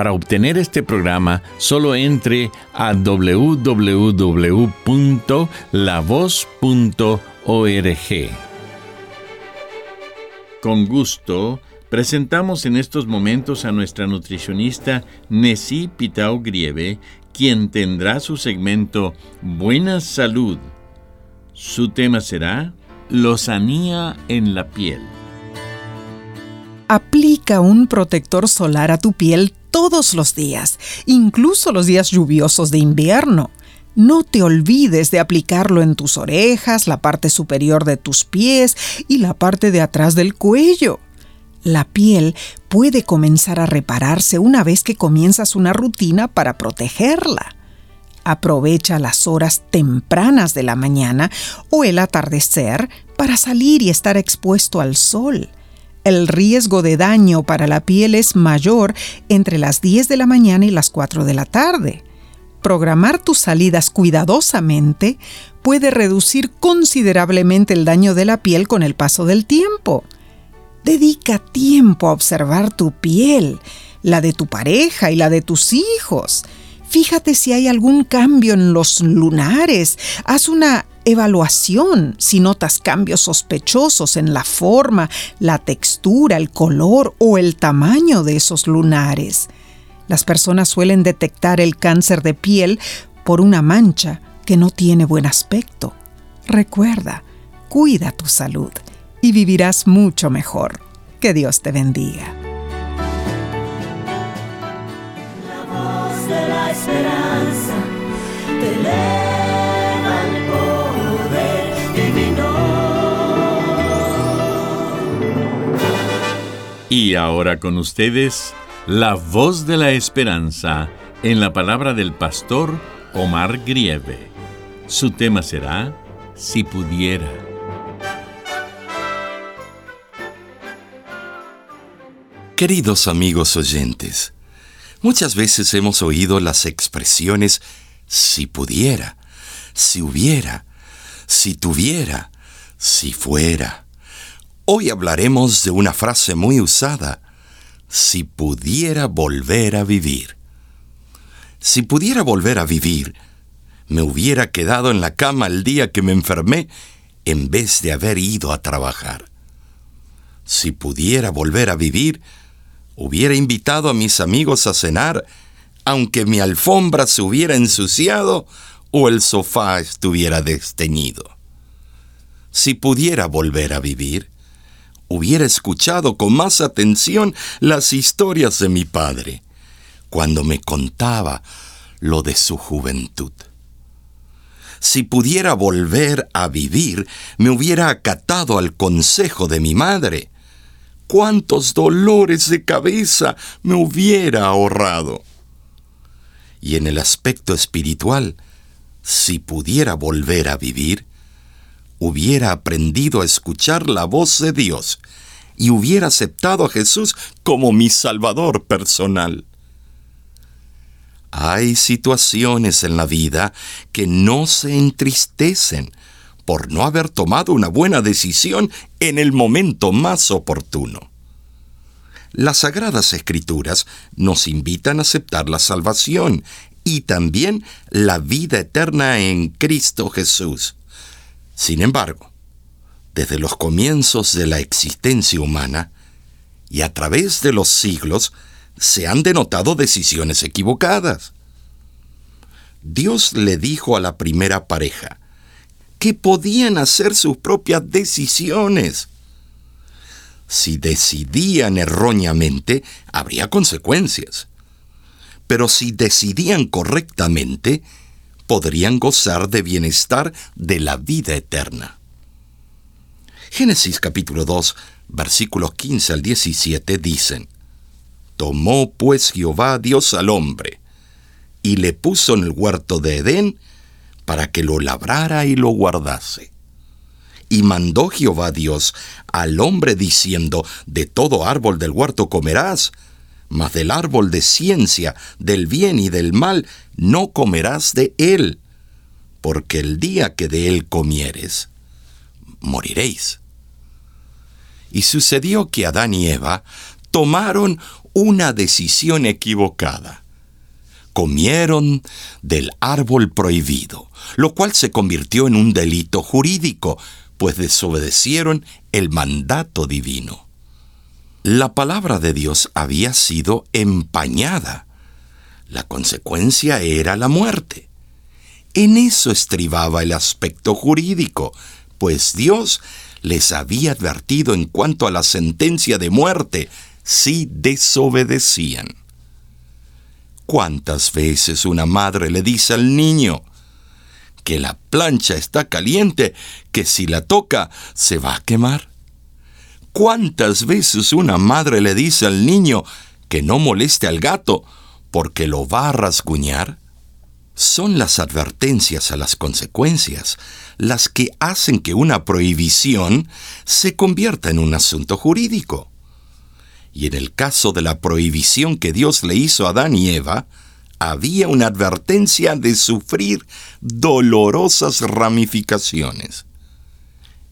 Para obtener este programa, solo entre a www.lavoz.org. Con gusto, presentamos en estos momentos a nuestra nutricionista Nessie Pitao Grieve, quien tendrá su segmento Buena Salud. Su tema será Lozanía en la piel. Aplica un protector solar a tu piel todos los días, incluso los días lluviosos de invierno. No te olvides de aplicarlo en tus orejas, la parte superior de tus pies y la parte de atrás del cuello. La piel puede comenzar a repararse una vez que comienzas una rutina para protegerla. Aprovecha las horas tempranas de la mañana o el atardecer para salir y estar expuesto al sol el riesgo de daño para la piel es mayor entre las 10 de la mañana y las 4 de la tarde. Programar tus salidas cuidadosamente puede reducir considerablemente el daño de la piel con el paso del tiempo. Dedica tiempo a observar tu piel, la de tu pareja y la de tus hijos. Fíjate si hay algún cambio en los lunares. Haz una evaluación si notas cambios sospechosos en la forma, la textura, el color o el tamaño de esos lunares. Las personas suelen detectar el cáncer de piel por una mancha que no tiene buen aspecto. Recuerda, cuida tu salud y vivirás mucho mejor. Que Dios te bendiga. Voz de la esperanza te Y ahora con ustedes, la voz de la esperanza en la palabra del pastor Omar Grieve. Su tema será Si pudiera. Queridos amigos oyentes, muchas veces hemos oído las expresiones si pudiera, si hubiera, si tuviera, si fuera. Hoy hablaremos de una frase muy usada, si pudiera volver a vivir. Si pudiera volver a vivir, me hubiera quedado en la cama el día que me enfermé en vez de haber ido a trabajar. Si pudiera volver a vivir, hubiera invitado a mis amigos a cenar, aunque mi alfombra se hubiera ensuciado o el sofá estuviera desteñido. Si pudiera volver a vivir, hubiera escuchado con más atención las historias de mi padre, cuando me contaba lo de su juventud. Si pudiera volver a vivir, me hubiera acatado al consejo de mi madre. Cuántos dolores de cabeza me hubiera ahorrado. Y en el aspecto espiritual, si pudiera volver a vivir, hubiera aprendido a escuchar la voz de Dios y hubiera aceptado a Jesús como mi Salvador personal. Hay situaciones en la vida que no se entristecen por no haber tomado una buena decisión en el momento más oportuno. Las sagradas escrituras nos invitan a aceptar la salvación y también la vida eterna en Cristo Jesús. Sin embargo, desde los comienzos de la existencia humana y a través de los siglos, se han denotado decisiones equivocadas. Dios le dijo a la primera pareja que podían hacer sus propias decisiones. Si decidían erróneamente, habría consecuencias. Pero si decidían correctamente, podrían gozar de bienestar de la vida eterna. Génesis capítulo 2, versículos 15 al 17 dicen, Tomó pues Jehová Dios al hombre, y le puso en el huerto de Edén para que lo labrara y lo guardase. Y mandó Jehová Dios al hombre diciendo, De todo árbol del huerto comerás, mas del árbol de ciencia, del bien y del mal, no comerás de él, porque el día que de él comieres, moriréis. Y sucedió que Adán y Eva tomaron una decisión equivocada. Comieron del árbol prohibido, lo cual se convirtió en un delito jurídico, pues desobedecieron el mandato divino la palabra de Dios había sido empañada. La consecuencia era la muerte. En eso estribaba el aspecto jurídico, pues Dios les había advertido en cuanto a la sentencia de muerte si desobedecían. ¿Cuántas veces una madre le dice al niño que la plancha está caliente, que si la toca se va a quemar? ¿Cuántas veces una madre le dice al niño que no moleste al gato porque lo va a rasguñar? Son las advertencias a las consecuencias las que hacen que una prohibición se convierta en un asunto jurídico. Y en el caso de la prohibición que Dios le hizo a Adán y Eva, había una advertencia de sufrir dolorosas ramificaciones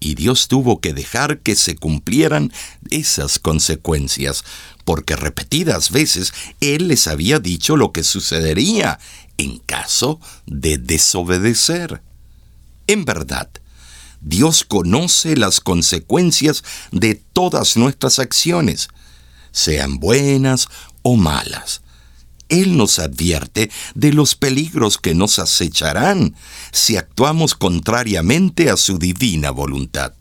y Dios tuvo que dejar que se cumplieran esas consecuencias, porque repetidas veces Él les había dicho lo que sucedería en caso de desobedecer. En verdad, Dios conoce las consecuencias de todas nuestras acciones, sean buenas o malas. Él nos advierte de los peligros que nos acecharán si actuamos contrariamente a su divina voluntad.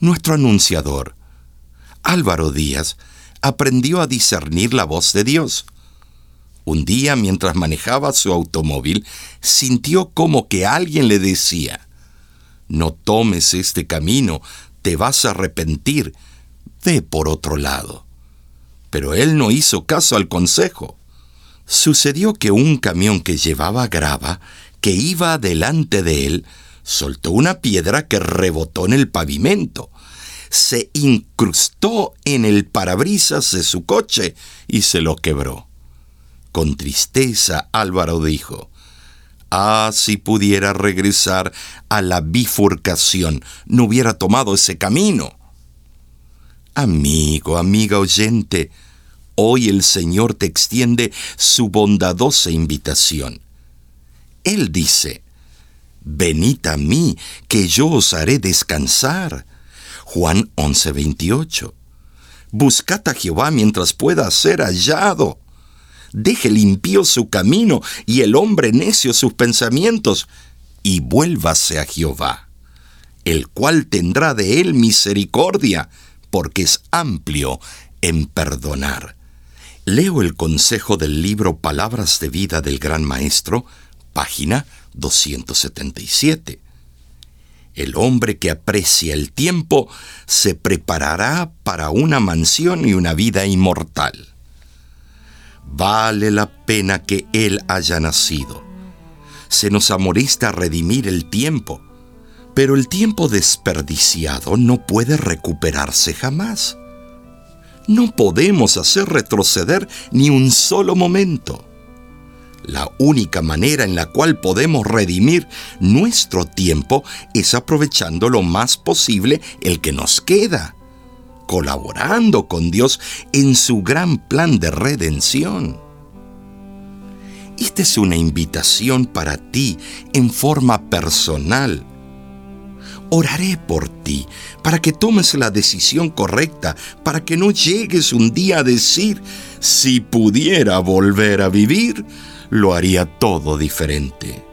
Nuestro anunciador, Álvaro Díaz, aprendió a discernir la voz de Dios. Un día, mientras manejaba su automóvil, sintió como que alguien le decía, No tomes este camino, te vas a arrepentir, ve por otro lado pero él no hizo caso al consejo. Sucedió que un camión que llevaba grava, que iba delante de él, soltó una piedra que rebotó en el pavimento, se incrustó en el parabrisas de su coche y se lo quebró. Con tristeza Álvaro dijo, Ah, si pudiera regresar a la bifurcación, no hubiera tomado ese camino. Amigo, amiga oyente, hoy el Señor te extiende su bondadosa invitación. Él dice, Venid a mí, que yo os haré descansar. Juan 11:28. Buscad a Jehová mientras pueda ser hallado. Deje limpio su camino y el hombre necio sus pensamientos, y vuélvase a Jehová, el cual tendrá de él misericordia porque es amplio en perdonar. Leo el consejo del libro Palabras de Vida del Gran Maestro, página 277. El hombre que aprecia el tiempo se preparará para una mansión y una vida inmortal. Vale la pena que él haya nacido. Se nos amorista redimir el tiempo pero el tiempo desperdiciado no puede recuperarse jamás. No podemos hacer retroceder ni un solo momento. La única manera en la cual podemos redimir nuestro tiempo es aprovechando lo más posible el que nos queda, colaborando con Dios en su gran plan de redención. Esta es una invitación para ti en forma personal Oraré por ti para que tomes la decisión correcta, para que no llegues un día a decir, si pudiera volver a vivir, lo haría todo diferente.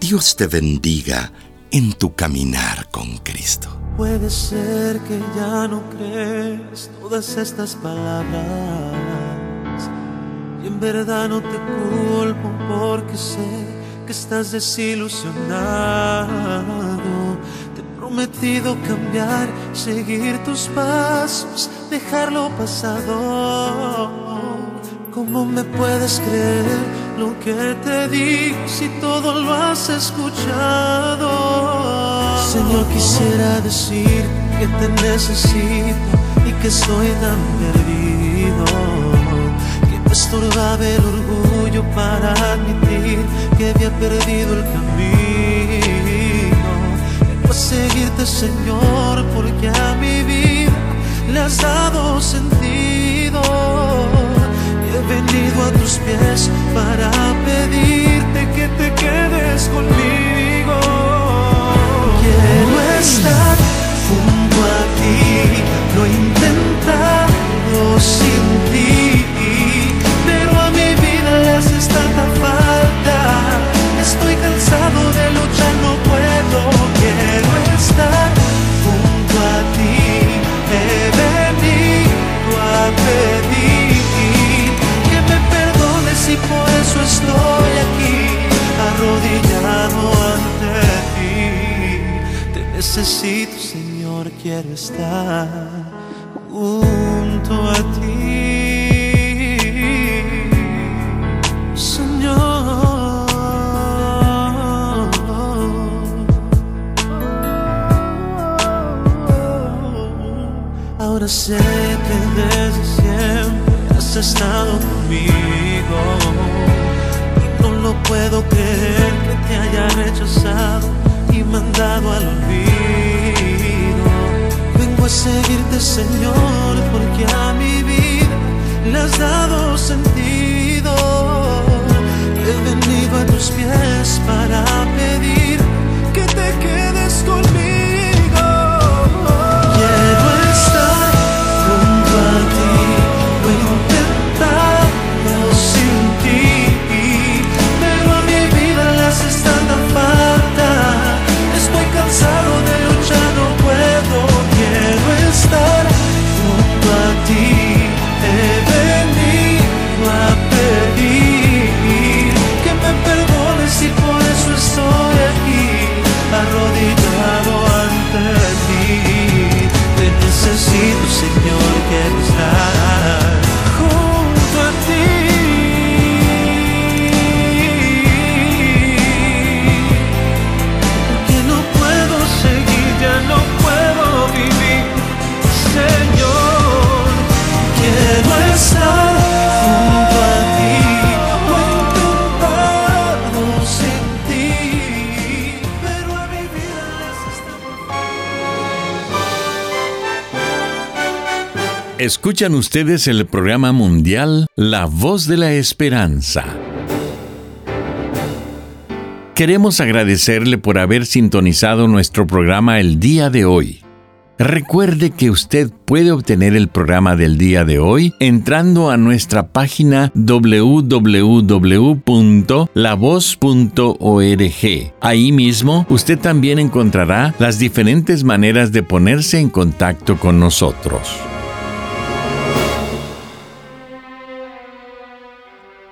Dios te bendiga en tu caminar con Cristo. Puede ser que ya no crees todas estas palabras. Y en verdad no te culpo porque sé que estás desilusionado prometido cambiar, seguir tus pasos, dejarlo pasado. ¿Cómo me puedes creer lo que te digo si todo lo has escuchado? Señor, quisiera decir que te necesito y que soy tan perdido. Que me estorbaba el orgullo para admitir que había perdido el camino seguirte, Señor, porque a mi vida le has dado sentido. Y he venido a tus pies para pedirte que te quedes conmigo. Quiero estar junto a ti, necesito, Señor, quiero estar junto a ti. sé que desde siempre has estado conmigo y no lo puedo creer que te haya rechazado y mandado al olvido. Vengo a seguirte, Señor, porque a mi vida le has dado sentido. He venido a tus pies para pedir Escuchan ustedes el programa mundial La Voz de la Esperanza. Queremos agradecerle por haber sintonizado nuestro programa el día de hoy. Recuerde que usted puede obtener el programa del día de hoy entrando a nuestra página www.lavoz.org. Ahí mismo usted también encontrará las diferentes maneras de ponerse en contacto con nosotros.